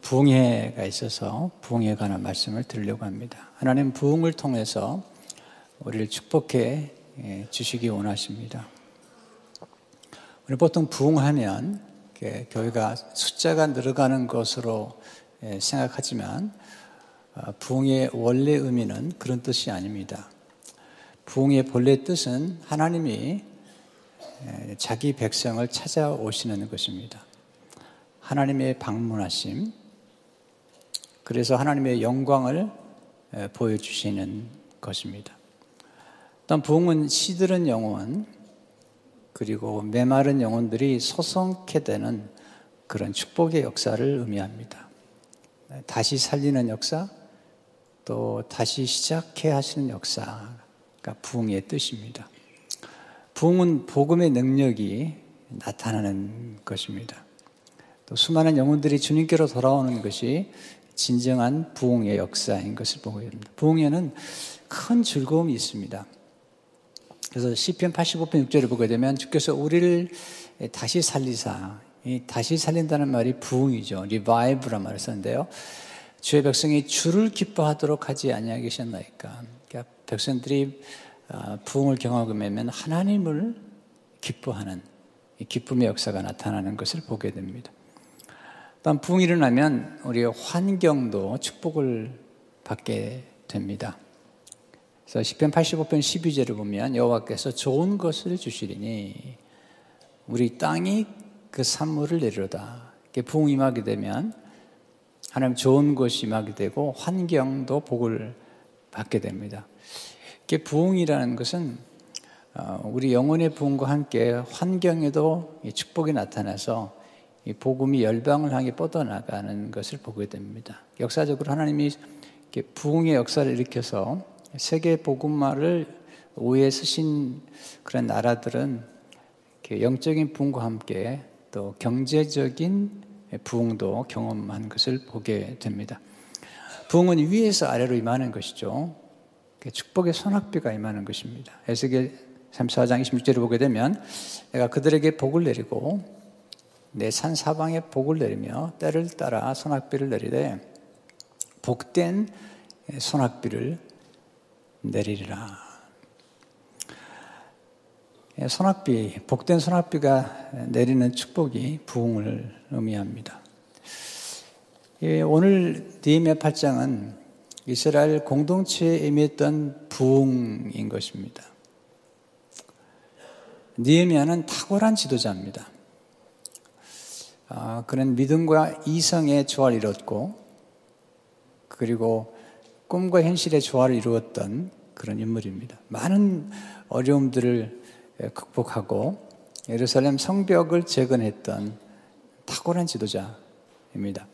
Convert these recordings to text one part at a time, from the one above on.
부흥회가 있어서 부흥에 관한 말씀을 드리려고 합니다. 하나님 부흥을 통해서 우리를 축복해 예, 주시기 원하십니다. 우리 보통 부흥하면 교회가 숫자가 늘어가는 것으로 예, 생각하지만 어, 부흥의 원래 의미는 그런 뜻이 아닙니다. 부흥의 본래 뜻은 하나님이 예, 자기 백성을 찾아오시는 것입니다. 하나님의 방문하심, 그래서 하나님의 영광을 보여주시는 것입니다. 또 부흥은 시들은 영혼, 그리고 메마른 영혼들이 소성케 되는 그런 축복의 역사를 의미합니다. 다시 살리는 역사, 또 다시 시작해 하시는 역사가 부흥의 뜻입니다. 부흥은 복음의 능력이 나타나는 것입니다. 또 수많은 영혼들이 주님께로 돌아오는 것이 진정한 부흥의 역사인 것을 보고 있습니다. 부흥에는 큰 즐거움이 있습니다. 그래서 시편 85편 6절을 보게 되면 주께서 우리를 다시 살리사 이 다시 살린다는 말이 부흥이죠. 리바이브란 말을 썼는데요. 주의 백성이 주를 기뻐하도록 하지 아니하겠셨나이까. 그러니까 백성들이 아, 부흥을 경험하게 되면 하나님을 기뻐하는 기쁨의 역사가 나타나는 것을 보게 됩니다. 또한 부흥이 일어나면 우리의 환경도 축복을 받게 됩니다. 그래서 10편 85편 12절을 보면 여호와께서 좋은 것을 주시리니 우리 땅이 그 산물을 내리로다. 부흥이 임하게 되면 하나님 좋은 것이 임하게 되고 환경도 복을 받게 됩니다. 부흥이라는 것은 어, 우리 영혼의 부흥과 함께 환경에도 축복이 나타나서 이 복음이 열방을 향해 뻗어나가는 것을 보게 됩니다. 역사적으로 하나님이 부흥의 역사를 일으켜서 세계 복음화를 오해 쓰신 그런 나라들은 영적인 부흥과 함께 또 경제적인 부흥도 경험한 것을 보게 됩니다. 부흥은 위에서 아래로 임하는 것이죠. 축복의 손학비가 임하는 것입니다. 에스겔 34장 26절을 보게 되면 내가 그들에게 복을 내리고 내산 사방에 복을 내리며 때를 따라 소낙비를 내리되 복된 소낙비를 내리리라. 소낙비, 복된 소낙비가 내리는 축복이 부흥을 의미합니다. 오늘 니에미야 8장은 이스라엘 공동체에 의미했던 부흥인 것입니다. 니에미야는 탁월한 지도자입니다. 아, 그런 믿음과 이성의 조화를 이뤘고 그리고 꿈과 현실의 조화를 이루었던 그런 인물입니다. 많은 어려움들을 극복하고 예루살렘 성벽을 재건했던 탁월한 지도자입니다.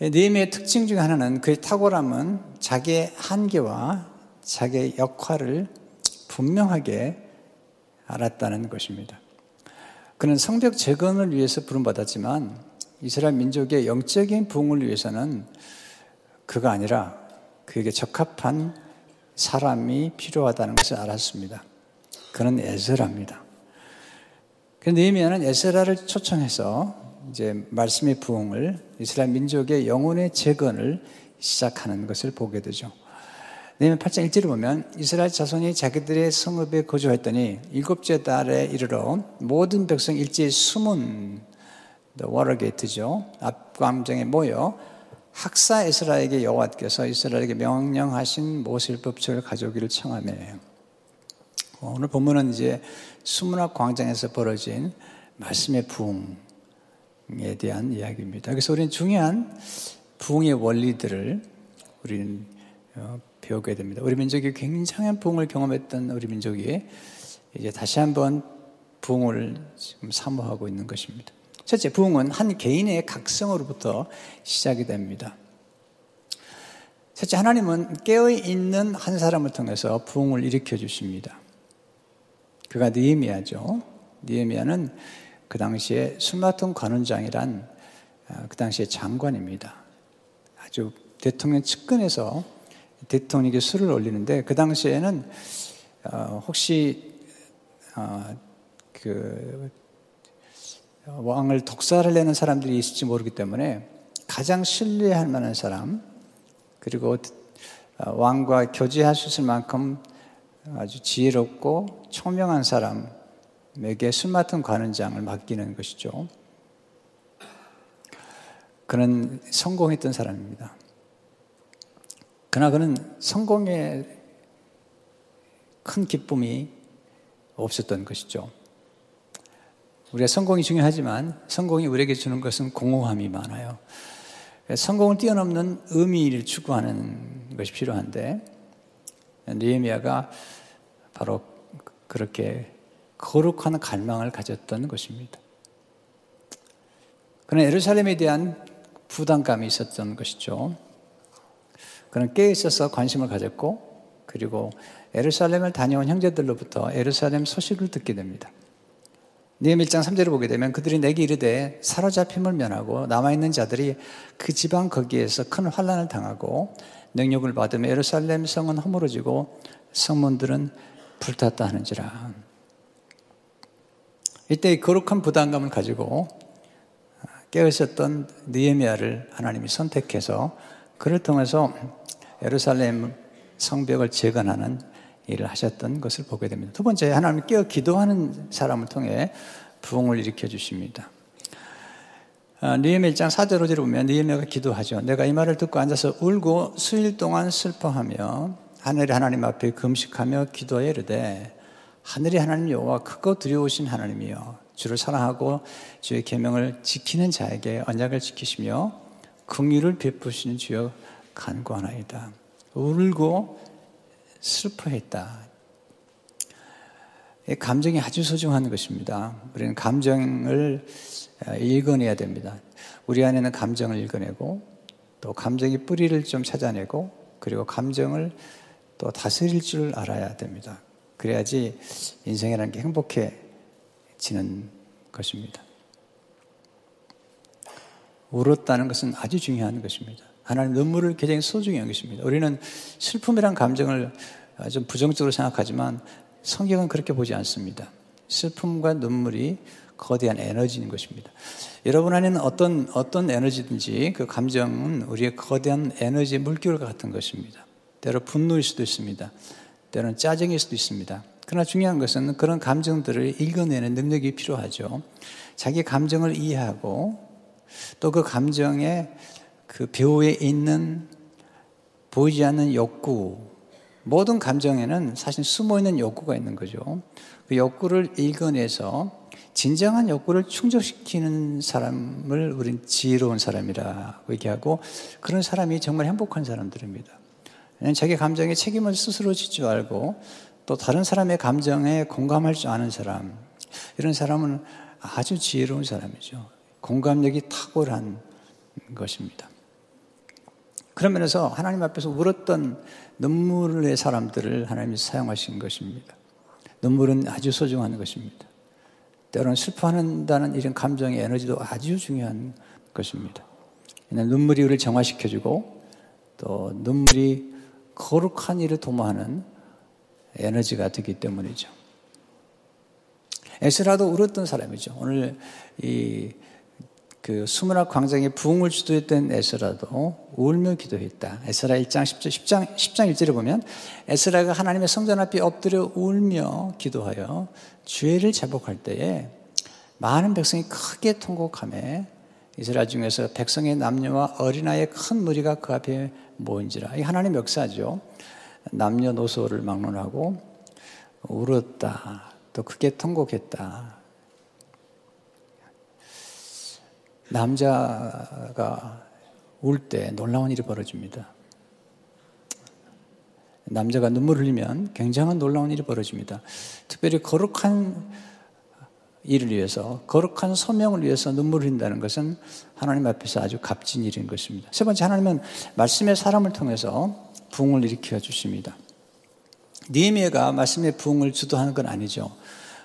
네임의 특징 중 하나는 그의 탁월함은 자기의 한계와 자기의 역할을 분명하게 알았다는 것입니다. 그는 성벽 재건을 위해서 부름받았지만 이스라엘 민족의 영적인 부흥을 위해서는 그가 아니라 그에게 적합한 사람이 필요하다는 것을 알았습니다. 그는 에스라입니다. 그런데 이미야는 에스라를 초청해서 이제 말씀의 부흥을 이스라엘 민족의 영혼의 재건을 시작하는 것을 보게 되죠. 내면 8장 1절을 보면 이스라엘 자손이 자기들의 성읍에 거주했더니 일곱째 달에 이르러 모든 백성 일제히 숨은 워러게이트죠. 앞광장에 모여 학사 이스라엘에게 여호와께서 이스라엘에게 명령하신 모실 법칙을 가져오기를 청하네. 오늘 본문은 이제 수문학 광장에서 벌어진 말씀의 부흥에 대한 이야기입니다. 그래서 우리는 중요한 부흥의 원리들을 우리는 어, 배우게 됩니다. 우리 민족이 굉장한 부흥을 경험했던 우리 민족이 이제 다시 한번 부흥을 지금 사모하고 있는 것입니다. 첫째, 부흥은 한 개인의 각성으로부터 시작이 됩니다. 첫째, 하나님은 깨어있는 한 사람을 통해서 부흥을 일으켜 주십니다. 그가 니에미아죠. 니에미아는 그 당시에 술마통 관원장이란 아, 그 당시에 장관입니다. 아주 대통령 측근에서 대통령에게 술을 올리는데 그 당시에는 어, 혹시 어, 그 왕을 독살을 내는 사람들이 있을지 모르기 때문에 가장 신뢰할 만한 사람, 그리고 어, 왕과 교제할 수 있을 만큼 아주 지혜롭고 총명한 사람에게 술 맡은 관원장을 맡기는 것이죠. 그는 성공했던 사람입니다. 그러나 그는 성공에 큰 기쁨이 없었던 것이죠. 우리가 성공이 중요하지만 성공이 우리에게 주는 것은 공허함이 많아요. 성공을 뛰어넘는 의미를 추구하는 것이 필요한데 느헤미야가 바로 그렇게 거룩한 갈망을 가졌던 것입니다. 그는 예루살렘에 대한 부담감이 있었던 것이죠. 그는 깨어 있어서 관심을 가졌고 그리고 에루살렘을 다녀온 형제들로부터 에루살렘 소식을 듣게 됩니다. 니엠 1장 3절을 보게 되면 그들이 내게 이르되 사로잡힘을 면하고 남아있는 자들이 그 지방 거기에서 큰 환란을 당하고 능력을 받으며 에루살렘 성은 허물어지고 성문들은 불탔다 하는지라. 이때 거룩한 부담감을 가지고 깨어있었던 느헤미야를 하나님이 선택해서 그를 통해서 에루살렘 성벽을 재건하는 일을 하셨던 것을 보게 됩니다. 두 번째, 하나님 깨어 기도하는 사람을 통해 부흥을 일으켜 주십니다. 아, 니에미 1장 4절 5절을 보면 니에미가 기도하죠. 내가 이 말을 듣고 앉아서 울고 수일 동안 슬퍼하며 하늘의 하나님 앞에 금식하며 기도하여 이르되 하늘의 하나님 여호와 크고 두려우신 하나님이여 주를 사랑하고 주의 계명을 지키는 자에게 언약을 지키시며 긍휼을 베푸시는 주여 간구하나이다. 울고 슬퍼했다. 감정이 아주 소중한 것입니다. 우리는 감정을 읽어내야 됩니다. 우리 안에는 감정을 읽어내고 또 감정의 뿌리를 좀 찾아내고 그리고 감정을 또 다스릴 줄 알아야 됩니다. 그래야지 인생이라는 게 행복해지는 것입니다. 울었다는 것은 아주 중요한 것입니다. 하나님 눈물을 굉장히 소중히 여기십니다. 우리는 슬픔이란 감정을 좀 부정적으로 생각하지만 성경은 그렇게 보지 않습니다. 슬픔과 눈물이 거대한 에너지인 것입니다. 여러분 안에는 어떤, 어떤 에너지든지 그 감정은 우리의 거대한 에너지 물결과 같은 것입니다. 때로 분노일 수도 있습니다. 때로는 짜증일 수도 있습니다. 그러나 중요한 것은 그런 감정들을 읽어내는 능력이 필요하죠. 자기 감정을 이해하고 또 그 감정에 그 배후에 있는 보이지 않는 욕구, 모든 감정에는 사실 숨어 있는 욕구가 있는 거죠. 그 욕구를 읽어내서 진정한 욕구를 충족시키는 사람을 우린 지혜로운 사람이라고 얘기하고 그런 사람이 정말 행복한 사람들입니다. 자기 감정에 책임을 스스로 짓지 말고 또 다른 사람의 감정에 공감할 줄 아는 사람, 이런 사람은 아주 지혜로운 사람이죠. 공감력이 탁월한 것입니다. 그런 면에서 하나님 앞에서 울었던 눈물의 사람들을 하나님이 사용하신 것입니다. 눈물은 아주 소중한 것입니다. 때로는 슬퍼한다는 이런 감정의 에너지도 아주 중요한 것입니다. 눈물이 우리를 정화시켜주고 또 눈물이 거룩한 일을 도모하는 에너지가 되기 때문이죠. 에스라도 울었던 사람이죠. 오늘 이 그 수문학 광장에 부흥을 주도했던 에스라도 울며 기도했다. 에스라 1장 10절, 10장, 10장 1절에 보면 에스라가 하나님의 성전 앞에 엎드려 울며 기도하여 죄를 제복할 때에 많은 백성이 크게 통곡하며 이스라엘 중에서 백성의 남녀와 어린아이의 큰 무리가 그 앞에 모인지라. 이 하나님의 역사죠. 남녀노소를 막론하고 울었다. 또 크게 통곡했다. 남자가 울 때 놀라운 일이 벌어집니다. 남자가 눈물 흘리면 굉장한 놀라운 일이 벌어집니다. 특별히 거룩한 일을 위해서, 거룩한 소명을 위해서 눈물 흘린다는 것은 하나님 앞에서 아주 값진 일인 것입니다. 세 번째, 하나님은 말씀의 사람을 통해서 부흥을 일으켜 주십니다. 니에미가 말씀의 부흥을 주도하는 건 아니죠.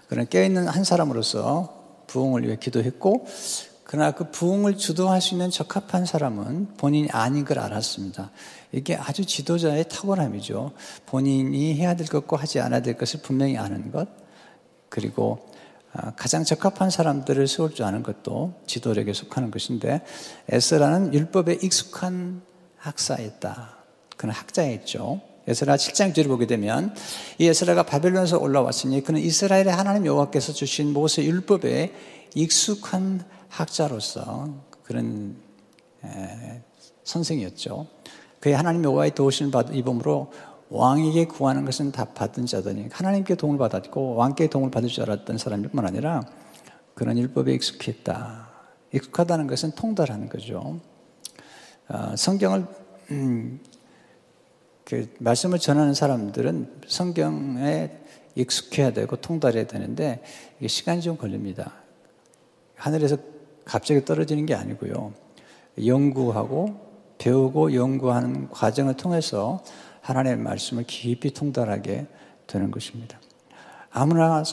그는 깨어있는 한 사람으로서 부흥을 위해 기도했고 그러나 그 부흥을 주도할 수 있는 적합한 사람은 본인이 아닌 걸 알았습니다. 이게 아주 지도자의 탁월함이죠. 본인이 해야 될 것과 하지 않아야 될 것을 분명히 아는 것, 그리고 아, 가장 적합한 사람들을 세울 줄 아는 것도 지도력에 속하는 것인데 에스라는 율법에 익숙한 학사였다. 그는 학자였죠. 에스라 7장 1절을 보게 되면 이 에스라가 바벨론에서 올라왔으니 그는 이스라엘의 하나님 여호와께서 주신 모세 율법에 익숙한 학자로서 그런 선생이었죠. 그의 하나님 여호와의 도우심을 받은 이범으로 왕에게 구하는 것은 다 받은 자더니 하나님께 도움을 받았고 왕께 도움을 받을 줄 알았던 사람뿐만 아니라 그런 율법에 익숙했다. 익숙하다는 것은 통달하는 거죠. 어, 성경을 음, 그 말씀을 전하는 사람들은 성경에 익숙해야 되고 통달해야 되는데 시간이 좀 걸립니다. 하늘에서 갑자기 떨어지는 게 아니고요. 연구하고 배우고 연구하는 과정을 통해서 하나님의 말씀을 깊이 통달하게 되는 것입니다. 아무나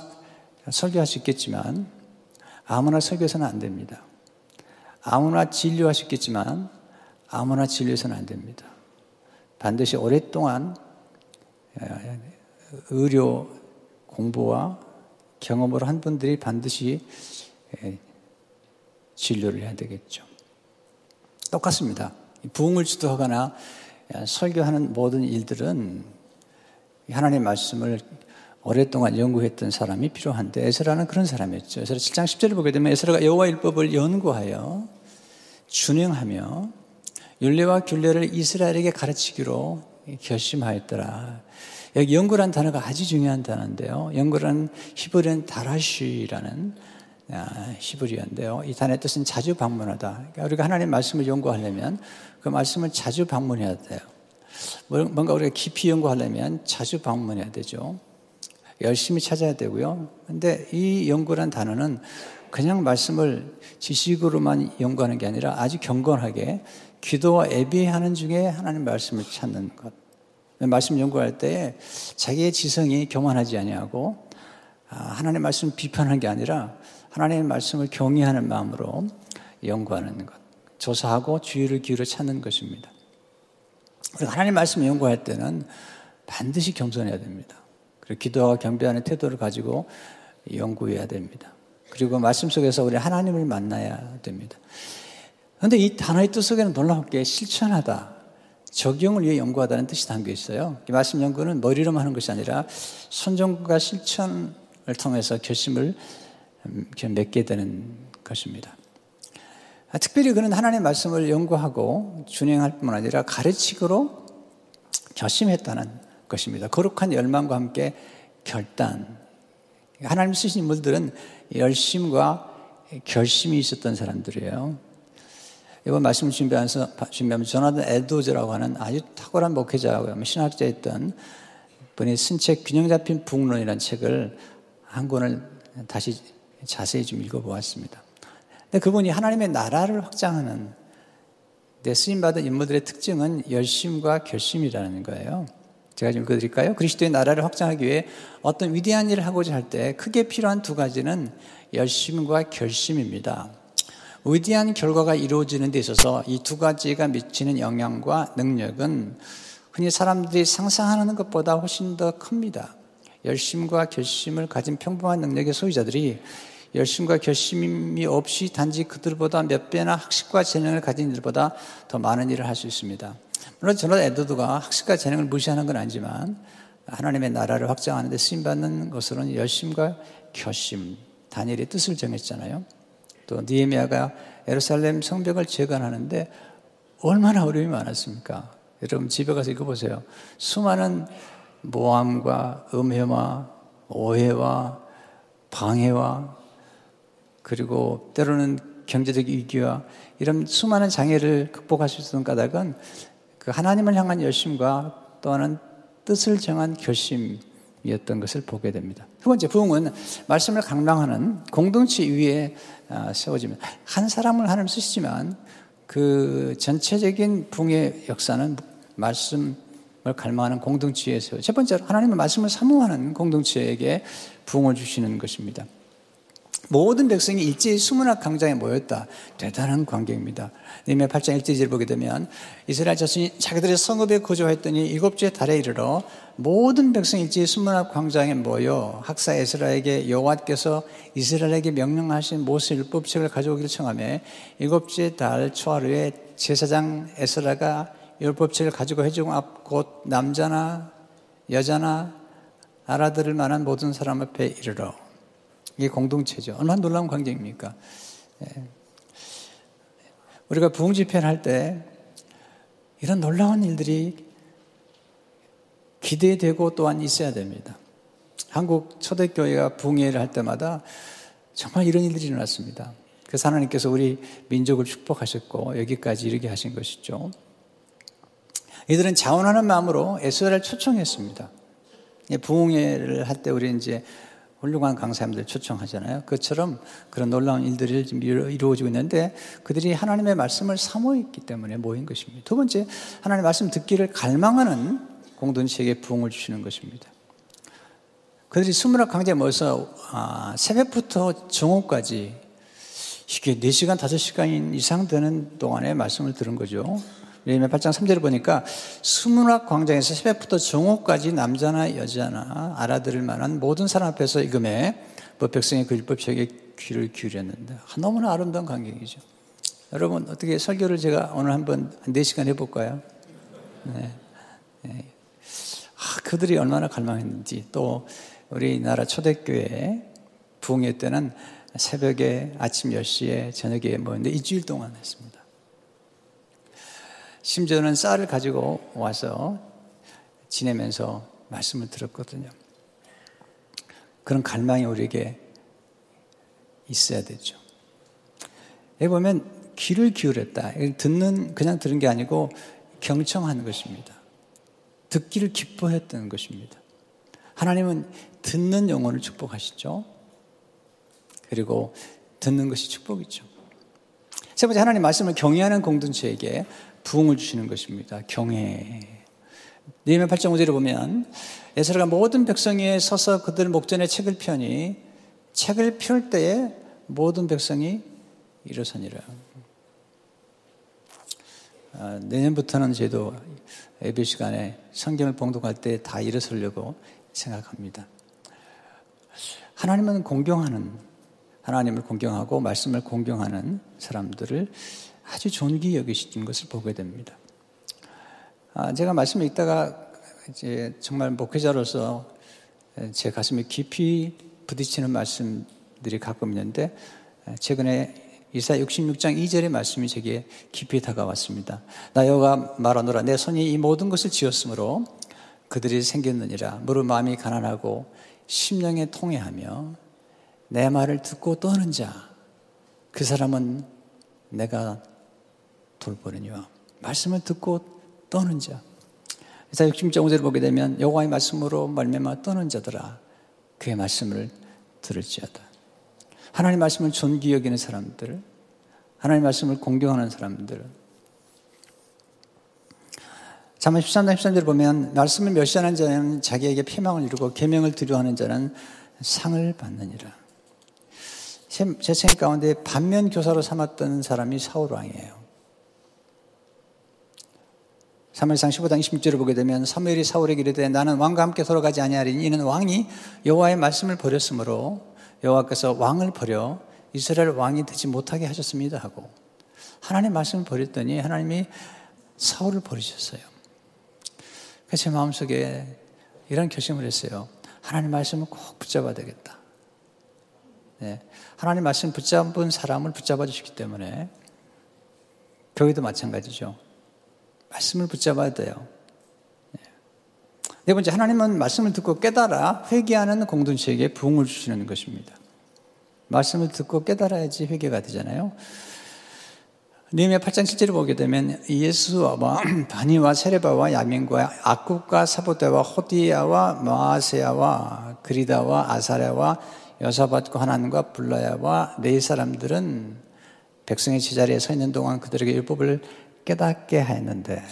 설교할 수 있겠지만 아무나 설교해서는 안 됩니다. 아무나 진료할 수 있겠지만 아무나 진료해서는 안 됩니다. 반드시 오랫동안 의료 공부와 경험을 한 분들이 반드시 진료를 해야 되겠죠. 똑같습니다. 부흥을 주도하거나 설교하는 모든 일들은 하나님의 말씀을 오랫동안 연구했던 사람이 필요한데 에스라는 그런 사람이었죠. 에스라 7장 10절을 보게 되면 에스라가 여호와 율법을 연구하여 준행하며 율례와 균례를 이스라엘에게 가르치기로 결심하였더라. 여기 연구란 단어가 아주 중요한 단어인데요. 연구란 히브리는 다라시라는 아, 히브리어인데요. 이 단어의 뜻은 자주 방문하다. 그러니까 우리가 하나님 말씀을 연구하려면 그 말씀을 자주 방문해야 돼요. 뭔가 우리가 깊이 연구하려면 자주 방문해야 되죠. 열심히 찾아야 되고요. 근데 이 연구란 단어는 그냥 말씀을 지식으로만 연구하는 게 아니라 아주 경건하게 기도와 예배하는 중에 하나님 말씀을 찾는 것. 말씀 연구할 때 자기의 지성이 교만하지 아니하고 아, 하나님 말씀 비판하는 게 아니라 하나님의 말씀을 경외하는 마음으로 연구하는 것. 조사하고 주의를 기울여 찾는 것입니다. 하나님 말씀 연구할 때는 반드시 겸손해야 됩니다. 그리고 기도와 경배하는 태도를 가지고 연구해야 됩니다. 그리고 말씀 속에서 우리 하나님을 만나야 됩니다. 그런데 이 단어의 뜻 속에는 놀랍게 실천하다, 적용을 위해 연구하다는 뜻이 담겨 있어요. 이 말씀 연구는 머리로만 하는 것이 아니라 손정과 실천을 통해서 결심을 맺게 되는 것입니다. 아, 특별히 그는 하나님의 말씀을 연구하고 준행할 뿐만 아니라 가르치기로 결심했다는 것입니다. 거룩한 열망과 함께 결단. 하나님 쓰신 인물들은 열심과 결심이 있었던 사람들이에요. 이번 말씀을 준비하면서, 준비하면서 조나단 에드워즈라고 하는 아주 탁월한 목회자하고 신학자였던 분이 쓴 책 균형 잡힌 부흥론이라는 책을 한 권을 다시 자세히 좀 읽어보았습니다. 근데 그분이 하나님의 나라를 확장하는 내 쓰임받은 인물들의 특징은 열심과 결심이라는 거예요. 제가 좀 읽어드릴까요? 그리스도의 나라를 확장하기 위해 어떤 위대한 일을 하고자 할 때 크게 필요한 두 가지는 열심과 결심입니다. 위대한 결과가 이루어지는 데 있어서 이 두 가지가 미치는 영향과 능력은 흔히 사람들이 상상하는 것보다 훨씬 더 큽니다. 열심과 결심을 가진 평범한 능력의 소유자들이 열심과 결심이 없이 단지 그들보다 몇 배나 학식과 재능을 가진 이들보다 더 많은 일을 할 수 있습니다. 물론 저는 에드드가 학식과 재능을 무시하는 건 아니지만 하나님의 나라를 확장하는 데 쓰임받는 것으로는 열심과 결심, 단일의 뜻을 정했잖아요. 또 니에미아가 에루살렘 성벽을 재건하는데 얼마나 어려움이 많았습니까? 여러분 집에 가서 읽어보세요. 수많은 모함과 음해와 오해와 방해와 그리고 때로는 경제적 위기와 이런 수많은 장애를 극복할 수 있었던 까닭은 그 하나님을 향한 열심과 또한 뜻을 정한 결심이었던 것을 보게 됩니다. 두 번째, 부흥은 말씀을 강랑하는 공동체 위에 아, 세워집니다. 한 사람을 하나님 쓰시지만 그 전체적인 부흥의 역사는 말씀을 갈망하는 공동체에서 첫 번째로 하나님의 말씀을 사모하는 공동체에게 부흥을 주시는 것입니다. 모든 백성이 일제히 수문학 광장에 모였다. 대단한 광경입니다. 니메 8장 1제를 보게 되면 이스라엘 자손이 자기들의 성읍에 거주했더니 일곱째 달에 이르러 모든 백성이 일제히 수문학 광장에 모여 학사 에스라에게 여호와께서 이스라엘에게 명령하신 모세 율법책을 가져오기를 청하며 일곱째 달 초하루에 제사장 에스라가 율법책을 가지고 해주고 앞곧 남자나 여자나 알아들을 만한 모든 사람 앞에 이르러 이게 공동체죠. 얼마나 놀라운 광경입니까? 예. 우리가 부흥 집회를 할 때 이런 놀라운 일들이 기대되고 또한 있어야 됩니다. 한국 초대교회가 부흥회를 할 때마다 정말 이런 일들이 일어났습니다. 그래서 하나님께서 우리 민족을 축복하셨고 여기까지 이르게 하신 것이죠. 이들은 자원하는 마음으로 에스라를 초청했습니다. 부흥회를 할 때 우리 이제 훌륭한 강사님들 초청하잖아요. 그처럼 그런 놀라운 일들이 지금 이루어지고 있는데 그들이 하나님의 말씀을 사모했기 때문에 모인 것입니다. 두 번째, 하나님의 말씀 듣기를 갈망하는 공동체에게 부흥을 주시는 것입니다. 그들이 스무락 강제에 모여서 아, 새벽부터 정오까지 이게 4시간, 5시간 이상 되는 동안에 말씀을 들은 거죠. 예레미야 8장 3절을 보니까 수문학 광장에서 새벽부터 정오까지 남자나 여자나 알아들을 만한 모든 사람 앞에서 이금에 뭐 백성의 그 율법책에 귀를 기울였는데 아, 너무나 아름다운 광경이죠. 여러분 어떻게 설교를 제가 오늘 한번 4시간 해볼까요? 네. 네. 아, 그들이 얼마나 갈망했는지 또 우리나라 초대교회 부흥회 때는 새벽에 아침 10시에 저녁에 모였는데 일주일 동안 했습니다. 심지어는 쌀을 가지고 와서 지내면서 말씀을 들었거든요. 그런 갈망이 우리에게 있어야 되죠. 여기 보면 귀를 기울였다. 듣는, 그냥 들은 게 아니고 경청하는 것입니다. 듣기를 기뻐했던 것입니다. 하나님은 듣는 영혼을 축복하시죠. 그리고 듣는 것이 축복이죠. 세 번째, 하나님 말씀을 경외하는 공동체에게 부흥을 주시는 것입니다. 경외. 니에미야 8장 5절에 보면 에스라가 모든 백성에 서서 그들 목전에 책을 펴니 책을 펼 때에 모든 백성이 일어서니라. 아, 내년부터는 저도 예배 시간에 성경을 봉독할 때 다 일어서려고 생각합니다. 하나님은 공경하는 하나님을 공경하고 말씀을 공경하는 사람들을 아주 존귀 여기시는 것을 보게 됩니다. 아, 제가 말씀을 읽다가 이제 정말 목회자로서 제 가슴에 깊이 부딪히는 말씀들이 가끔 있는데 최근에 이사 66장 2절의 말씀이 제게 깊이 다가왔습니다. 나 여호가 말하노라 내 손이 이 모든 것을 지었으므로 그들이 생겼느니라 무릇 마음이 가난하고 심령에 통해하며 내 말을 듣고 떠는 자 그 사람은 내가 돌보느니와 말씀을 듣고 떠는 자. 이사 66.5절을 보게 되면 여호와의 말씀으로 말미암아 떠는 자들아 그의 말씀을 들을지어다. 하나님 말씀을 존귀 여기는 사람들, 하나님 말씀을 공경하는 사람들. 자만 13장 13절을 보면 말씀을 멸시하는 자는 자기에게 피망을 이루고 계명을 두려워하는 자는 상을 받느니라. 제 생각 가운데 반면 교사로 삼았던 사람이 사울 왕이에요. 사무엘상 15장 26절을 보게 되면 사무엘이 사울에게 이르되 나는 왕과 함께 돌아가지 아니하리니 이는 왕이 여호와의 말씀을 버렸으므로 여호와께서 왕을 버려 이스라엘 왕이 되지 못하게 하셨습니다 하고 하나님 말씀을 버렸더니 하나님이 사울을 버리셨어요. 그래서 제 마음속에 이런 결심을 했어요. 하나님 말씀을 꼭 붙잡아야 되겠다. 네. 하나님 말씀 붙잡은 사람을 붙잡아 주시기 때문에 교회도 마찬가지죠. 말씀을 붙잡아야 돼요. 네. 네 번째, 하나님은 말씀을 듣고 깨달아 회개하는 공동체에게 부흥을 주시는 것입니다. 말씀을 듣고 깨달아야지 회개가 되잖아요. 니미야 8장 7절을 보게 되면 예수와 바니와 세레바와 야민과 악국과 사보대와 호디야와 마아세야와 그리다와 아사랴와 여사밭과 하나님과 불라야와 네 사람들은 백성의 제자리에 서 있는 동안 그들에게 율법을 깨닫게 했는데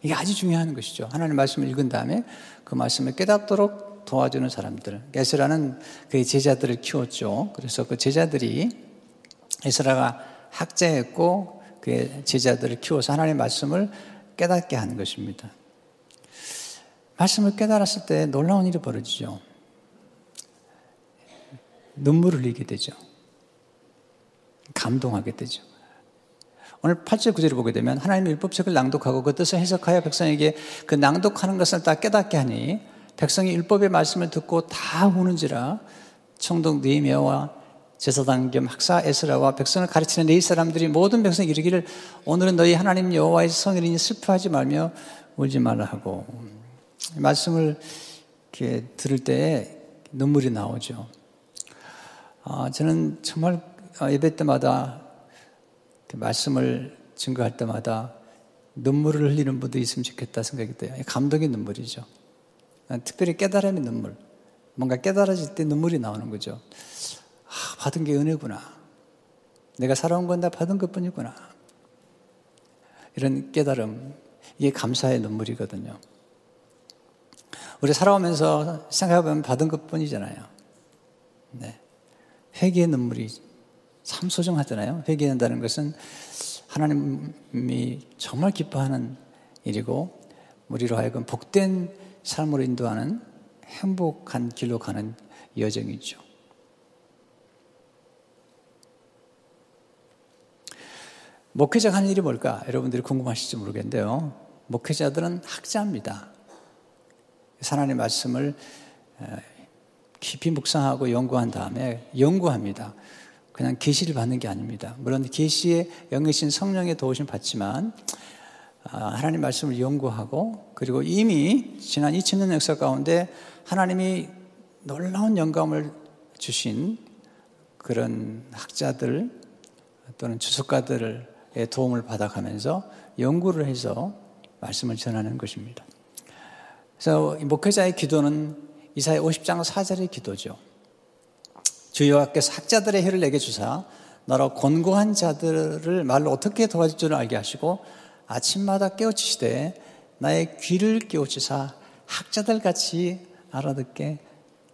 이게 아주 중요한 것이죠. 하나님 말씀을 읽은 다음에 그 말씀을 깨닫도록 도와주는 사람들. 에스라는 그 제자들을 키웠죠. 그래서 그 제자들이 에스라가 학자였고 그 제자들을 키워서 하나님의 말씀을 깨닫게 하는 것입니다. 말씀을 깨달았을 때 놀라운 일이 벌어지죠. 눈물을 흘리게 되죠. 감동하게 되죠. 오늘 8절 9절을 보게 되면 하나님의 율법책을 낭독하고 그 뜻을 해석하여 백성에게 그 낭독하는 것을 다 깨닫게 하니 백성이 율법의 말씀을 듣고 다 우는지라 청동 느헤미야와 제사장 겸 학사 에스라와 백성을 가르치는 네 사람들이 모든 백성이 이르기를 오늘은 너희 하나님 여호와의 성일이니 슬퍼하지 말며 울지 말라 하고 말씀을 이렇게 들을 때 눈물이 나오죠. 아, 저는 정말 예배 때마다 말씀을 증거할 때마다 눈물을 흘리는 분도 있으면 좋겠다 생각이 돼요. 감동의 눈물이죠. 특별히 깨달음의 눈물. 뭔가 깨달아질 때 눈물이 나오는 거죠. 아, 받은 게 은혜구나. 내가 살아온 건 다 받은 것 뿐이구나. 이런 깨달음. 이게 감사의 눈물이거든요. 우리 살아오면서 생각해보면 받은 것 뿐이잖아요. 네. 회개의 눈물이 참 소중하잖아요. 회개한다는 것은 하나님이 정말 기뻐하는 일이고 우리로 하여금 복된 삶으로 인도하는 행복한 길로 가는 여정이죠. 목회자가 하는 일이 뭘까? 여러분들이 궁금하실지 모르겠는데요. 목회자들은 학자입니다. 하나님의 말씀을 깊이 묵상하고 연구한 다음에 연구합니다. 그냥 계시를 받는 게 아닙니다. 물론 계시에 영이신 성령의 도우심 받지만 아, 하나님 말씀을 연구하고 그리고 이미 지난 2000년 역사 가운데 하나님이 놀라운 영감을 주신 그런 학자들 또는 주석가들의 도움을 받아가면서 연구를 해서 말씀을 전하는 것입니다. 그래서 목회자의 기도는 이사야 50장 4절의 기도죠. 주 여호와께서 학자들의 혀를 내게 주사 나로 권고한 자들을 말로 어떻게 도와줄 줄 알게 하시고 아침마다 깨우치시되 나의 귀를 깨우치사 학자들 같이 알아듣게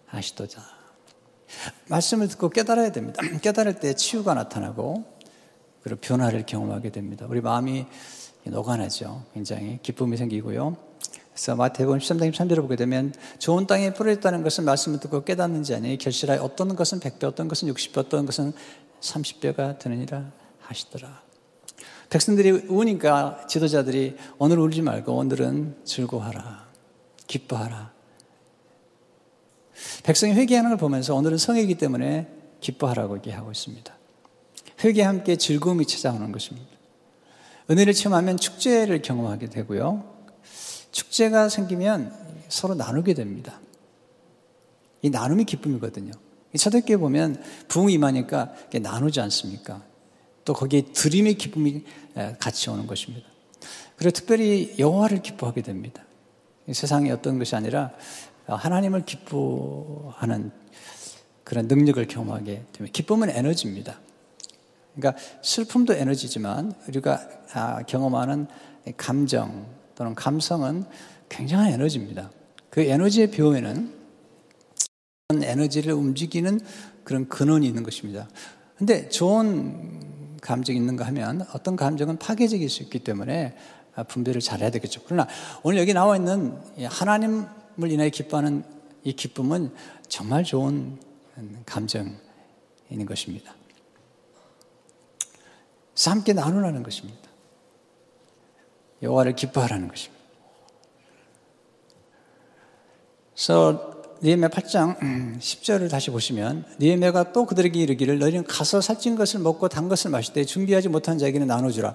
하시도자. 말씀을 듣고 깨달아야 됩니다. 깨달을 때 치유가 나타나고 그리고 변화를 경험하게 됩니다. 우리 마음이 녹아나죠. 굉장히 기쁨이 생기고요. 그래서 마태복음 13장 13절을 보게 되면 좋은 땅에 뿌려졌다는 것은 말씀을 듣고 깨닫는 자니 결실하여 어떤 것은 100배 어떤 것은 60배 어떤 것은 30배가 되느니라 하시더라. 백성들이 우니까 지도자들이 오늘 울지 말고 오늘은 즐거워하라. 기뻐하라. 백성이 회개하는 걸 보면서 오늘은 성이기 때문에 기뻐하라고 얘기하고 있습니다. 회개와 함께 즐거움이 찾아오는 것입니다. 은혜를 체험하면 축제를 경험하게 되고요. 축제가 생기면 서로 나누게 됩니다. 이 나눔이 기쁨이거든요. 초대교회 보면 부흥이 임하니까 나누지 않습니까? 또 거기에 드림의 기쁨이 같이 오는 것입니다. 그리고 특별히 여호와를 기뻐하게 됩니다. 세상의 어떤 것이 아니라 하나님을 기뻐하는 그런 능력을 경험하게 됩니다. 기쁨은 에너지입니다. 그러니까 슬픔도 에너지지만 우리가 아, 경험하는 감정, 또는 감성은 굉장한 에너지입니다. 그 에너지의 배후에는 에너지를 움직이는 그런 근원이 있는 것입니다. 근데 좋은 감정이 있는가 하면 어떤 감정은 파괴적일 수 있기 때문에 분별을 잘해야 되겠죠. 그러나 오늘 여기 나와 있는 하나님을 인하여 기뻐하는 이 기쁨은 정말 좋은 감정인 것입니다. 함께 나누라는 것입니다. 여호와를 기뻐하라는 것입니다. 그래서 니에메 8장 10절을 음, 다시 보시면 니에메가 또 그들에게 이르기를 너희는 가서 살찐 것을 먹고 단 것을 마실 때 준비하지 못한 자에게는 나눠주라.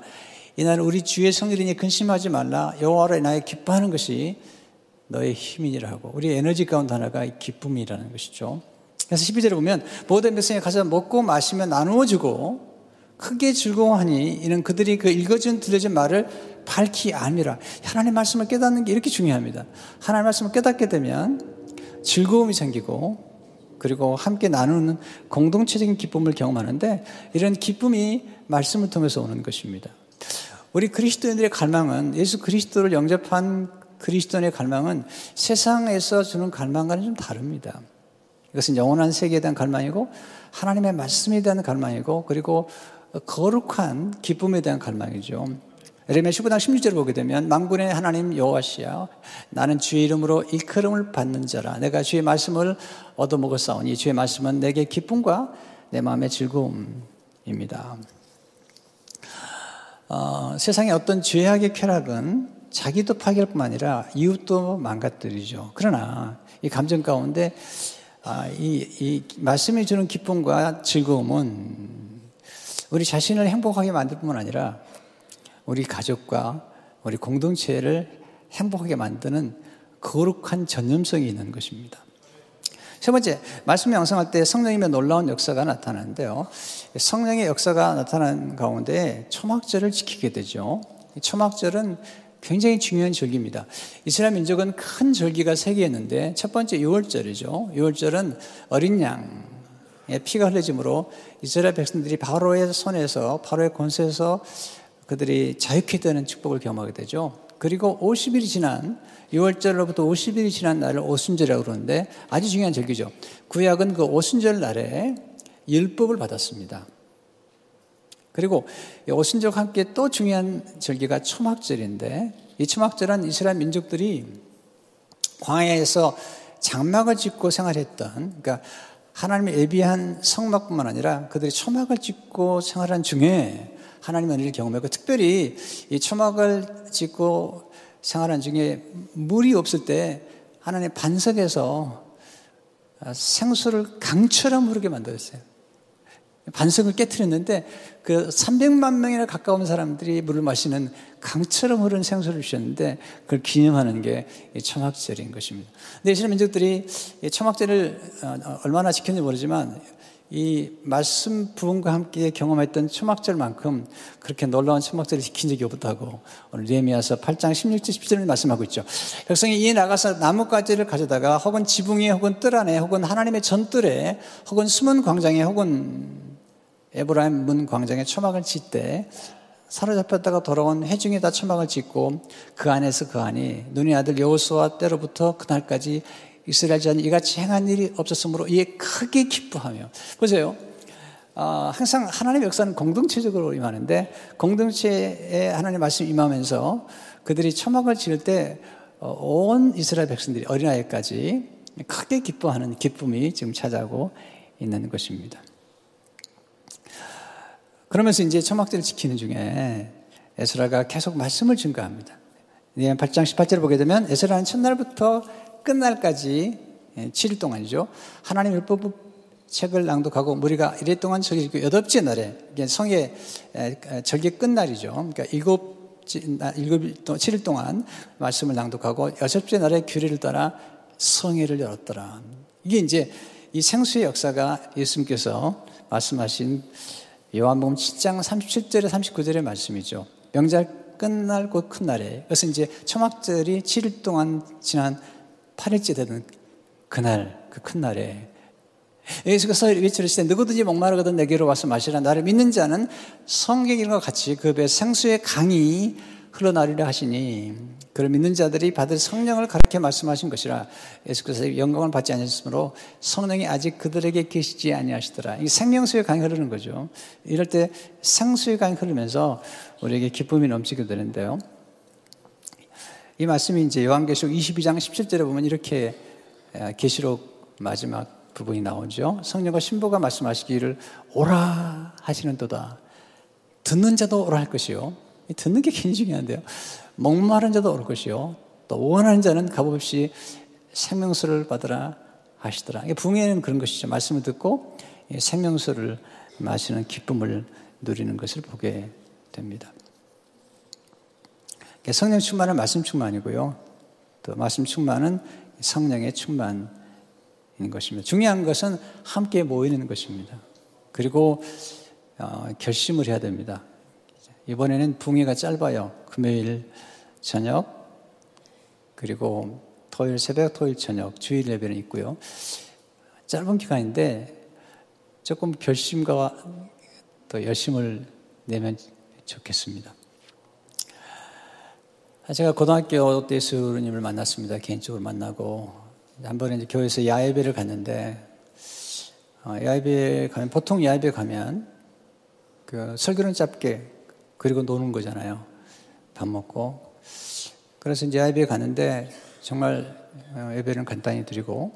이날은 우리 주의 성일이니 근심하지 말라. 여호와를 나의 기뻐하는 것이 너의 힘이니라 하고 우리 에너지 가운데 하나가 기쁨이라는 것이죠. 그래서 12절에 보면 모든 백성이 가서 먹고 마시며 나누어 주고 크게 즐거워하니 이는 그들이 그 읽어준 들려준 말을 밝히 아니라 하나님 말씀을 깨닫는 게 이렇게 중요합니다. 하나님 말씀을 깨닫게 되면 즐거움이 생기고 그리고 함께 나누는 공동체적인 기쁨을 경험하는데 이런 기쁨이 말씀을 통해서 오는 것입니다. 우리 그리스도인들의 갈망은 예수 그리스도를 영접한 그리스도의 갈망은 세상에서 주는 갈망과는 좀 다릅니다. 이것은 영원한 세계에 대한 갈망이고 하나님의 말씀에 대한 갈망이고 그리고 거룩한 기쁨에 대한 갈망이죠. 에레미야 19장 16절을 보게 되면 만군의 하나님 여호와시야 나는 주의 이름으로 일컬음을 받는 자라 내가 주의 말씀을 얻어먹었사오니 주의 말씀은 내게 기쁨과 내 마음의 즐거움입니다. 어, 세상의 어떤 죄악의 쾌락은 자기도 파괴할 뿐만 아니라 이웃도 망가뜨리죠. 그러나 이 감정 가운데 아, 이, 이 말씀이 주는 기쁨과 즐거움은 우리 자신을 행복하게 만들 뿐만 아니라 우리 가족과 우리 공동체를 행복하게 만드는 거룩한 전념성이 있는 것입니다. 세 번째, 말씀 명상할 때 성령님의 놀라운 역사가 나타나는데요. 성령의 역사가 나타난 가운데 초막절을 지키게 되죠. 초막절은 굉장히 중요한 절기입니다. 이스라엘 민족은 큰 절기가 세 개였는데 첫 번째 6월절이죠. 6월절은 어린 양의 피가 흘려짐으로 이스라엘 백성들이 바로의 손에서 바로의 권세에서 그들이 자유케 되는 축복을 경험하게 되죠. 그리고 50일이 지난 6월절로부터 50일이 지난 날을 오순절이라고 그러는데 아주 중요한 절기죠. 구약은 그 오순절 날에 율법을 받았습니다. 그리고 오순절과 함께 또 중요한 절기가 초막절인데 이 초막절은 이스라엘 민족들이 광야에서 장막을 짓고 생활했던 그러니까 하나님의 예비한 성막뿐만 아니라 그들이 초막을 짓고 생활한 중에 하나님의 은혜를 경험했고 특별히 이 초막을 짓고 생활한 중에 물이 없을 때 하나님 반석에서 생수를 강처럼 흐르게 만들었어요. 반석을 깨뜨렸는데 그 300만 명이나 가까운 사람들이 물을 마시는 강처럼 흐르는 생수를 주셨는데 그걸 기념하는 게 초막절인 것입니다. 근데 이스라엘 민족들이 초막절을 어, 얼마나 지켰는지 모르지만 이 말씀 부분과 함께 경험했던 초막절만큼 그렇게 놀라운 초막절을 지킨 적이 없다고 오늘 레미야서 8장 16절 17절을 말씀하고 있죠. 백성이 이에 나가서 나뭇가지를 가져다가 혹은 지붕 에 혹은 뜰 안에 혹은 하나님의 전뜰에 혹은 숨은 광장에 혹은 에브라임 문 광장에 초막을 짓때 사로잡혔다가 돌아온 회중에다 초막을 짓고 그 안에서 그 안이 눈의 아들 여호수아 때로부터 그날까지 이스라엘 자는 이같이 행한 일이 없었으므로 이에 크게 기뻐하며 보세요. 어, 항상 하나님의 역사는 공동체적으로 임하는데 공동체에 하나님 말씀 임하면서 그들이 초막을 지을 때온 어, 이스라엘 백성들이 어린아이까지 크게 기뻐하는 기쁨이 지금 찾아오고 있는 것입니다. 그러면서 이제 초막절을 지키는 중에 에스라가 계속 말씀을 증가합니다. 8장 18절을 보게 되면 에스라는 첫날부터 끝날까지 7일 예, 동안이죠. 하나님 율법 책을 낭독하고 우리가 이래 동안 저기 여덟째 날에 성의 절기 끝날이죠. 그러니까 일곱 일곱 7일 동안 말씀을 낭독하고 여섯째 날에 규례를 따라 성회를 열었더라. 이게 이제 이 생수의 역사가 예수님께서 말씀하신 요한복음 7장 37절에 39절의 말씀이죠. 명절 끝날 곧 큰 날에. 그래서 이제 초막절이 7일 동안 지난 8일째 되는 그날, 그 큰 날에 예수께서 외치시되 누구든지 목마르거든 내게로 와서 마시라 나를 믿는 자는 성경과 같이 그 배 생수의 강이 흘러나리려 하시니 그를 믿는 자들이 받을 성령을 가르쳐 말씀하신 것이라 예수께서 영광을 받지 않으셨으므로 성령이 아직 그들에게 계시지 아니하시더라. 이 생명수의 강이 흐르는 거죠. 이럴 때 생수의 강이 흐르면서 우리에게 기쁨이 넘치게 되는데요. 이 말씀이 이제 요한계시록 22장 17절에 보면 이렇게 계시록 마지막 부분이 나오죠. 성령과 신부가 말씀하시기를 오라 하시는도다. 듣는 자도 오라 할 것이요. 듣는 게 굉장히 중요한데요. 목마른 자도 올 것이요. 또 원하는 자는 값없이 생명수를 받으라 하시더라. 부흥에는 그런 것이죠. 말씀을 듣고 생명수를 마시는 기쁨을 누리는 것을 보게 됩니다. 성령 충만은 말씀 충만이고요. 또 말씀 충만은 성령의 충만인 것입니다. 중요한 것은 함께 모이는 것입니다. 그리고 어, 결심을 해야 됩니다. 이번에는 붕해가 짧아요. 금요일 저녁 그리고 토요일 새벽, 토요일 저녁 주일 예배는 있고요. 짧은 기간인데 조금 결심과 또 열심을 내면 좋겠습니다. 제가 고등학교 때 수님을 만났습니다. 개인적으로 만나고 한 번에 이제 교회에서 야외배를 갔는데 어, 야외배 가면 보통 야외배 가면 그 설교는 짧게 그리고 노는 거잖아요. 밥 먹고 그래서 이제 야외배 갔는데 정말 어, 예배는 간단히 드리고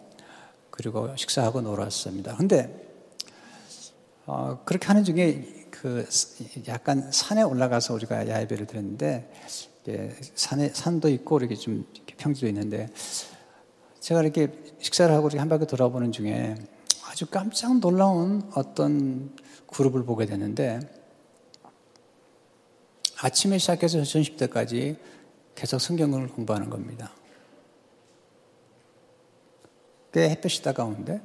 그리고 식사하고 놀았습니다. 근데 어, 그렇게 하는 중에 그 약간 산에 올라가서 우리가 야외배를 드렸는데 산에 산도 있고 이렇게 좀 이렇게 평지도 있는데 제가 이렇게 식사를 하고 이렇게 한 바퀴 돌아보는 중에 아주 깜짝 놀라운 어떤 그룹을 보게 됐는데 아침에 시작해서 전십 때까지 계속 성경을 공부하는 겁니다. 꽤 햇볕이 따가운데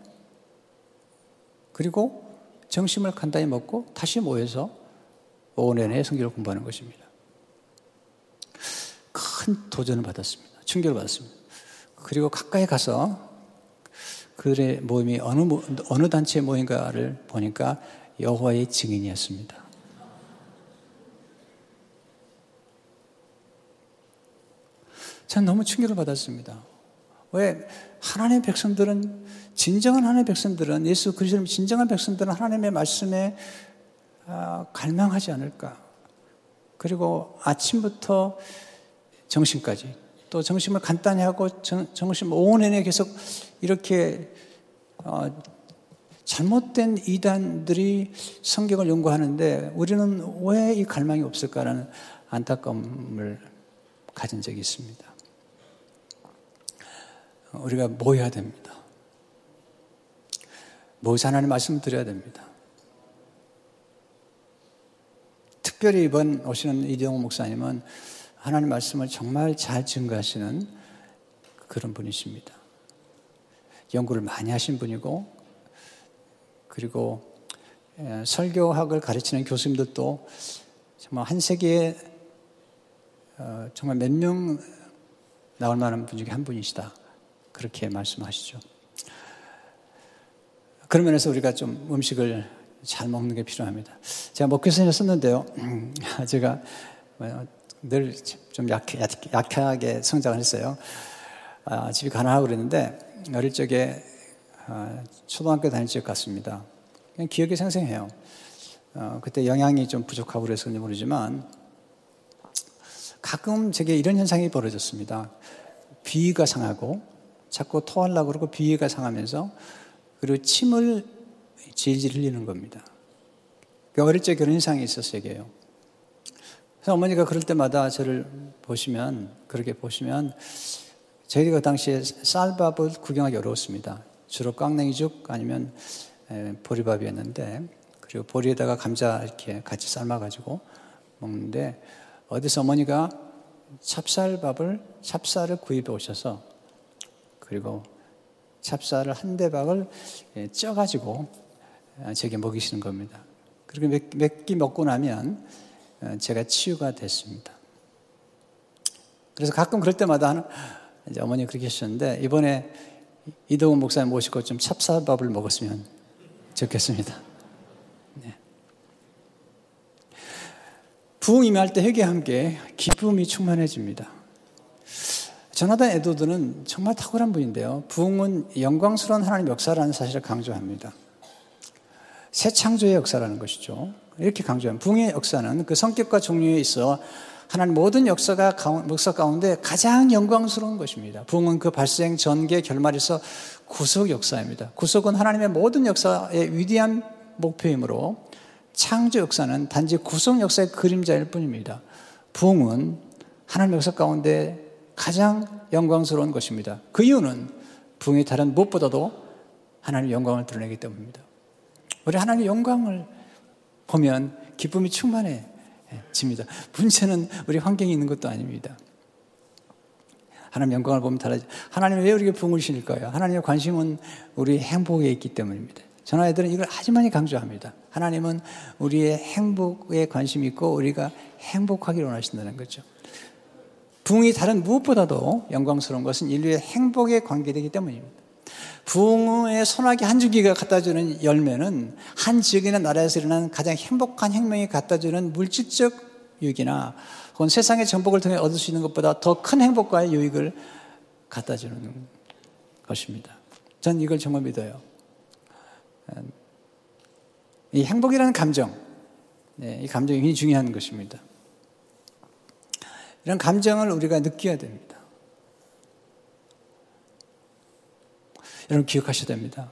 그리고 점심을 간단히 먹고 다시 모여서 오후 내내 성경을 공부하는 것입니다. 큰 도전을 받았습니다. 충격을 받았습니다. 그리고 가까이 가서 그들의 모임이 어느, 어느 단체의 모임가를 보니까 여호와의 증인이었습니다. 전 너무 충격을 받았습니다. 왜 하나님의 백성들은 진정한 하나님의 백성들은 예수 그리스도의 진정한 백성들은 하나님의 말씀에 아, 갈망하지 않을까? 그리고 아침부터 정신까지 또 정신을 간단히 하고 정, 심 오후 내내 계속 이렇게 어, 잘못된 이단들이 성경을 연구하는데 우리는 왜 이 갈망이 없을까라는 안타까움을 가진 적이 있습니다. 우리가 모여야 됩니다. 모여서 하나님 말씀을 드려야 됩니다. 특별히 이번 오시는 이대홍 목사님은 하나님 말씀을 정말 잘 증거하시는 그런 분이십니다. 연구를 많이 하신 분이고, 그리고 예, 설교학을 가르치는 교수님들도 정말 한 세기에 어, 정말 몇 명 나올 만한 분 중에 한 분이시다. 그렇게 말씀하시죠. 그런 면에서 우리가 좀 음식을 잘 먹는 게 필요합니다. 제가 먹교선을 썼는데요. 제가 뭐 늘 좀 약해, 약하게 성장을 했어요. 아, 집이 가난하고 그랬는데, 어릴 적에 아, 초등학교 다닐 적 같습니다. 그냥 기억이 생생해요. 어, 그때 영양이 좀 부족하고 그래서인지 모르지만, 가끔 제게 이런 현상이 벌어졌습니다. 비위가 상하고, 자꾸 토하려고 그러고 비위가 상하면서, 그리고 침을 질질 흘리는 겁니다. 어릴 적 그런 현상이 있었어요. 그래서 어머니가 그럴 때마다 저를 보시면, 그렇게 보시면, 저희가 그 당시에 쌀밥을 구경하기 어려웠습니다. 주로 깡냉이죽 아니면 보리밥이었는데, 그리고 보리에다가 감자 이렇게 같이 삶아가지고 먹는데, 어디서 어머니가 찹쌀밥을, 찹쌀을 구입해 오셔서, 그리고 찹쌀을 한 대박을 쪄가지고 제게 먹이시는 겁니다. 그리고 몇 끼 먹고 나면 어, 제가 치유가 됐습니다. 그래서 가끔 그럴 때마다 이제 어머니 그렇게 하셨는데 이번에 이동훈 목사님 모시고 좀 찹쌀밥을 먹었으면 좋겠습니다. 네. 부흥 임할 때 회개 함께 기쁨이 충만해집니다. 조나단 에도드는 정말 탁월한 분인데요. 부흥은 영광스러운 하나님 역사라는 사실을 강조합니다. 새 창조의 역사라는 것이죠. 이렇게 강조한 붕의 역사는 그 성격과 종류에 있어 하나님 모든 역사가 역사 가운데 가장 영광스러운 것입니다. 붕은 그 발생 전개 결말에서 구속 역사입니다. 구속은 하나님의 모든 역사의 위대한 목표이므로 창조 역사는 단지 구속 역사의 그림자일 뿐입니다. 붕은 하나님 역사 가운데 가장 영광스러운 것입니다. 그 이유는 붕이 다른 무엇보다도 하나님 영광을 드러내기 때문입니다. 우리 하나님 영광을 보면 기쁨이 충만해집니다. 문제는 우리 환경이 있는 것도 아닙니다. 하나님 영광을 보면 달라져. 하나님은 왜 우리에게 부흥을 주실까요? 하나님의 관심은 우리 행복에 있기 때문입니다. 아이들은 이걸 아주 많이 강조합니다. 하나님은 우리의 행복에 관심이 있고 우리가 행복하기를 원하신다는 거죠. 부흥이 다른 무엇보다도 영광스러운 것은 인류의 행복에 관계되기 때문입니다. 부흥의 소나기 한 줄기가 갖다주는 열매는 한 지역이나 나라에서 일어난 가장 행복한 혁명이 갖다주는 물질적 유익이나 혹은 세상의 정복을 통해 얻을 수 있는 것보다 더 큰 행복과의 유익을 갖다 주는 것입니다. 전 이걸 정말 믿어요. 이 행복이라는 감정, 네, 이 감정이 굉장히 중요한 것입니다. 이런 감정을 우리가 느껴야 됩니다. 여러분 기억하셔야 됩니다.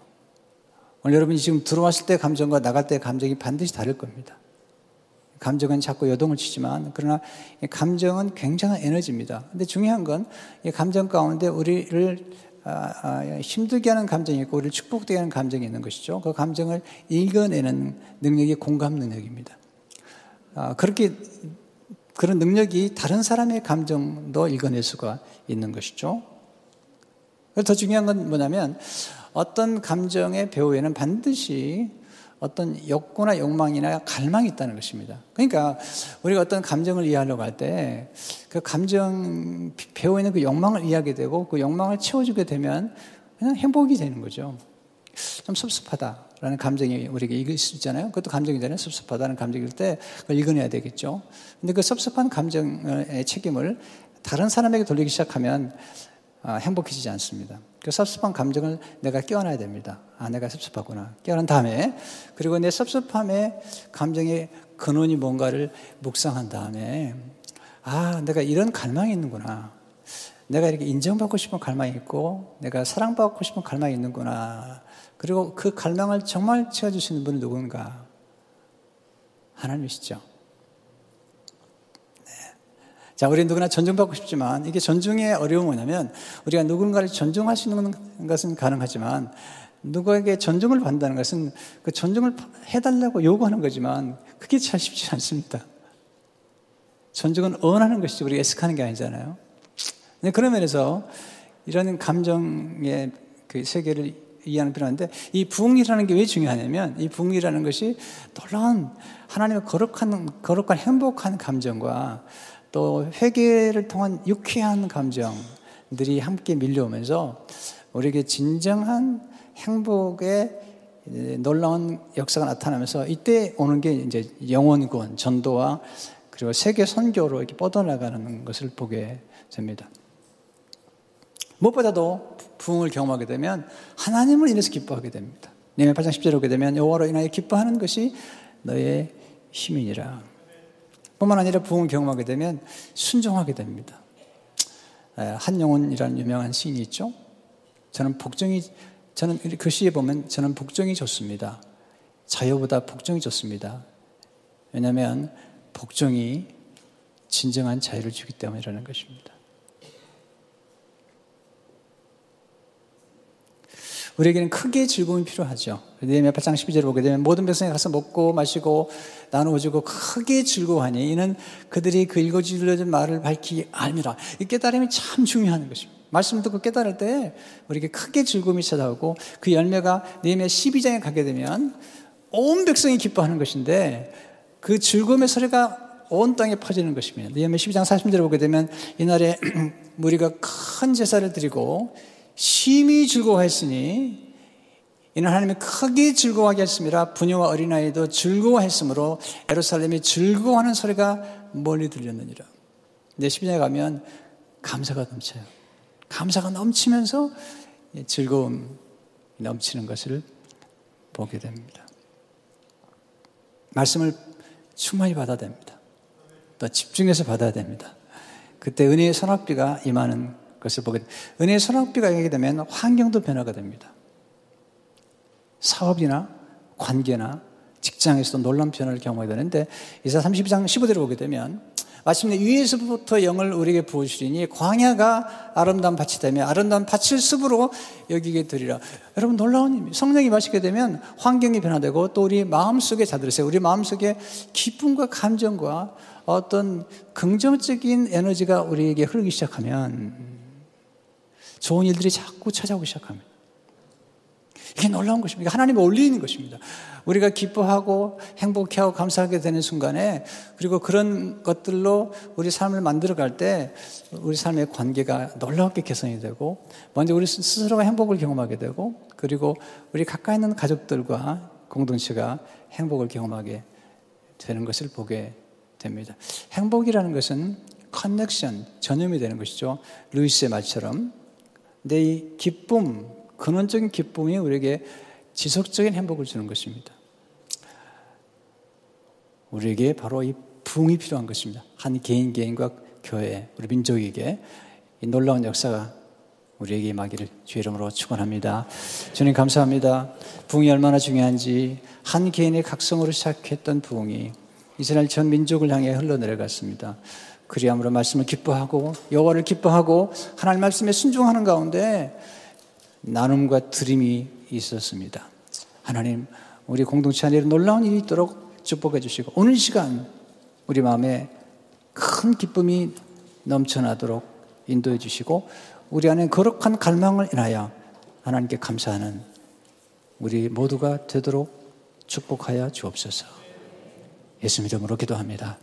오늘 여러분이 지금 들어왔을 때 감정과 나갈 때 감정이 반드시 다를 겁니다. 감정은 자꾸 여동을 치지만 그러나 감정은 굉장한 에너지입니다. 근데 중요한 건 이 감정 가운데 우리를 아, 아, 힘들게 하는 감정이 있고 우리를 축복되게 하는 감정이 있는 것이죠. 그 감정을 읽어내는 능력이 공감 능력입니다. 아, 그렇게 그런 능력이 다른 사람의 감정도 읽어낼 수가 있는 것이죠. 더 중요한 건 뭐냐면 어떤 감정의 배후에는 반드시 어떤 욕구나 욕망이나 갈망이 있다는 것입니다. 그러니까 우리가 어떤 감정을 이해하려고 할 때 그 감정 배후에 있는 그 욕망을 이해하게 되고 그 욕망을 채워주게 되면 그냥 행복이 되는 거죠. 좀 섭섭하다라는 감정이 우리에게 읽을 수 있잖아요. 그것도 감정이잖아요. 섭섭하다는 감정일 때 그걸 읽어내야 되겠죠. 근데 그 섭섭한 감정의 책임을 다른 사람에게 돌리기 시작하면 아, 행복해지지 않습니다. 그 섭섭한 감정을 내가 껴안아야 됩니다. 아, 내가 섭섭하구나. 껴안은 다음에, 그리고 내 섭섭함의 감정의 근원이 뭔가를 묵상한 다음에, 아, 내가 이런 갈망이 있는구나. 내가 이렇게 인정받고 싶은 갈망이 있고, 내가 사랑받고 싶은 갈망이 있는구나. 그리고 그 갈망을 정말 채워주시는 분은 누군가? 하나님이시죠. 자, 우리 누구나 존중받고 싶지만 이게 존중의 어려움이 뭐냐면 우리가 누군가를 존중할 수 있는 것은 가능하지만 누구에게 존중을 받는다는 것은 그 존중을 해달라고 요구하는 거지만 그게 잘 쉽지 않습니다. 존중은 원하는 것이지 우리가 애석하는 게 아니잖아요. 네, 그런 면에서 이런 감정의 그 세계를 이해하는 필요한데 이 부흥이라는 게 왜 중요하냐면 이 부흥이라는 것이 놀라운 하나님의 거룩한 거룩한 행복한 감정과 또 회개를 통한 유쾌한 감정들이 함께 밀려오면서 우리에게 진정한 행복의 놀라운 역사가 나타나면서 이때 오는 게 이제 영원군, 전도와 그리고 세계 선교로 이렇게 뻗어나가는 것을 보게 됩니다. 무엇보다도 부흥을 경험하게 되면 하나님을 인해서 기뻐하게 됩니다. 네메 8장 10절에 오게 되면 여호와로 인하여 기뻐하는 것이 너의 힘이니라. 뿐만 아니라 부흥을 경험하게 되면 순종하게 됩니다. 한영훈이라는 유명한 시인이 있죠. 저는 복종이 저는 그 시에 보면 저는 복종이 좋습니다. 자유보다 복종이 좋습니다. 왜냐하면 복종이 진정한 자유를 주기 때문이라는 것입니다. 우리에게는 크게 즐거움이 필요하죠. 네헤미야 8장 12절을 보게 되면 모든 백성이 가서 먹고 마시고 나누어주고 크게 즐거워하니 이는 그들이 그 읽어주려는 말을 밝히 알미라. 이 깨달음이 참 중요한 것입니다. 말씀을 듣고 깨달을 때 우리에게 크게 즐거움이 찾아오고 그 열매가 네헤미야 12장에 가게 되면 온 백성이 기뻐하는 것인데 그 즐거움의 소리가 온 땅에 퍼지는 것입니다. 네헤미야 12장 40절을 보게 되면 이날에 무리가 큰 제사를 드리고 심히 즐거워했으니 이는 하나님이 크게 즐거워하게 했습니다. 부녀와 어린아이도 즐거워했으므로 에루살렘이 즐거워하는 소리가 멀리 들렸느니라. 근데 10년에 가면 감사가 넘쳐요. 감사가 넘치면서 즐거움 넘치는 것을 보게 됩니다. 말씀을 충만히 받아야 됩니다. 또 집중해서 받아야 됩니다. 그때 은혜의 선악비가 임하는 것을 보게 은혜의 선악비가 가게 되면 환경도 변화가 됩니다. 사업이나 관계나 직장에서도 놀라운 변화를 경험하게 되는데 이사 32장 15절을 보게 되면 마침내 위에서부터 영을 우리에게 부어주시니 광야가 아름다운 밭이 되며 아름다운 밭을 습으로 여기게 되리라. 여러분 놀라운 성령이 마시게 되면 환경이 변화되고 또 우리 마음속에 자들으세요. 우리 마음속에 기쁨과 감정과 어떤 긍정적인 에너지가 우리에게 흐르기 시작하면 좋은 일들이 자꾸 찾아오기 시작합니다. 이게 놀라운 것입니다. 하나님의 올리는 것입니다. 우리가 기뻐하고 행복해하고 감사하게 되는 순간에 그리고 그런 것들로 우리 삶을 만들어 갈 때 우리 삶의 관계가 놀랍게 개선이 되고 먼저 우리 스스로가 행복을 경험하게 되고 그리고 우리 가까이 있는 가족들과 공동체가 행복을 경험하게 되는 것을 보게 됩니다. 행복이라는 것은 커넥션, 전염이 되는 것이죠. 루이스의 말처럼. 내이 기쁨, 근원적인 기쁨이 우리에게 지속적인 행복을 주는 것입니다. 우리에게 바로 이 부흥이 필요한 것입니다. 한 개인 개인과 교회, 우리 민족에게 이 놀라운 역사가 우리에게 임하기를 주 이름으로 축원합니다. 주님 감사합니다. 부흥이 얼마나 중요한지 한 개인의 각성으로 시작했던 부흥이 이스라엘 전 민족을 향해 흘러내려갔습니다. 그리함으로 말씀을 기뻐하고 여호와를 기뻐하고 하나님 말씀에 순종하는 가운데 나눔과 드림이 있었습니다. 하나님 우리 공동체 안에 놀라운 일이 있도록 축복해 주시고 오늘 시간 우리 마음에 큰 기쁨이 넘쳐나도록 인도해 주시고 우리 안에 거룩한 갈망을 인하여 하나님께 감사하는 우리 모두가 되도록 축복하여 주옵소서. 예수 이름으로 기도합니다.